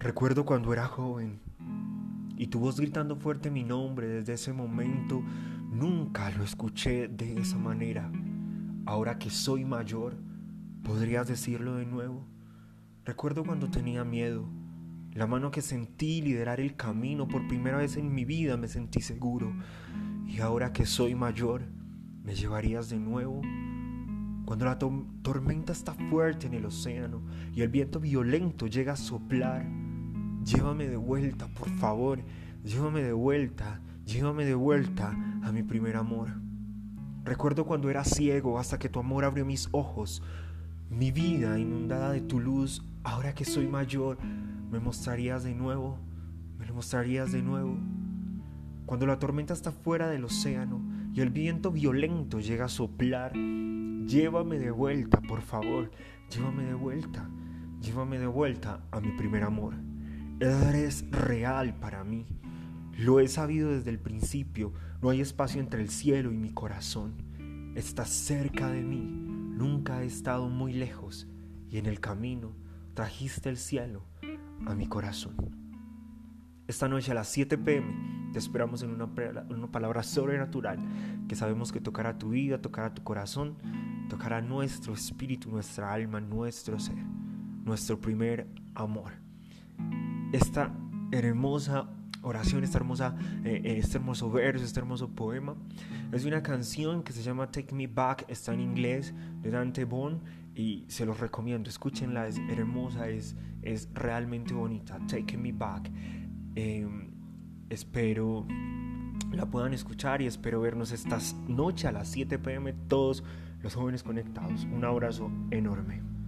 Recuerdo cuando era joven y tu voz gritando fuerte mi nombre desde ese momento, nunca lo escuché de esa manera. Ahora que soy mayor, ¿podrías decirlo de nuevo? Recuerdo cuando tenía miedo, la mano que sentí liderar el camino por primera vez en mi vida me sentí seguro. Y ahora que soy mayor, ¿me llevarías de nuevo? Cuando la tormenta está fuerte en el océano y el viento violento llega a soplar, llévame de vuelta, por favor, llévame de vuelta, llévame de vuelta a mi primer amor. Recuerdo cuando era ciego hasta que tu amor abrió mis ojos, mi vida inundada de tu luz, ahora que soy mayor, me mostrarías de nuevo, me lo mostrarías de nuevo. Cuando la tormenta está fuera del océano y el viento violento llega a soplar, llévame de vuelta, por favor, llévame de vuelta, llévame de vuelta a mi primer amor. Eres real para mí. Lo he sabido desde el principio. No hay espacio entre el cielo y mi corazón. Estás cerca de mí. Nunca he estado muy lejos. Y en el camino trajiste el cielo a mi corazón. Esta noche a las 7 pm te esperamos en una, una palabra sobrenatural que sabemos que tocará tu vida, tocará tu corazón, tocará nuestro espíritu, nuestra alma, nuestro ser, nuestro primer amor esta hermosa oración, esta hermosa, eh, eh, este hermoso verso, este hermoso poema. Es una canción que se llama Take Me Back, está en inglés, de Dante Bond, y se los recomiendo, escúchenla, es hermosa, es, es realmente bonita. Take Me Back. Em, espero la puedan escuchar y espero vernos esta noche a las 7 pm todos los jóvenes conectados. Un abrazo enorme.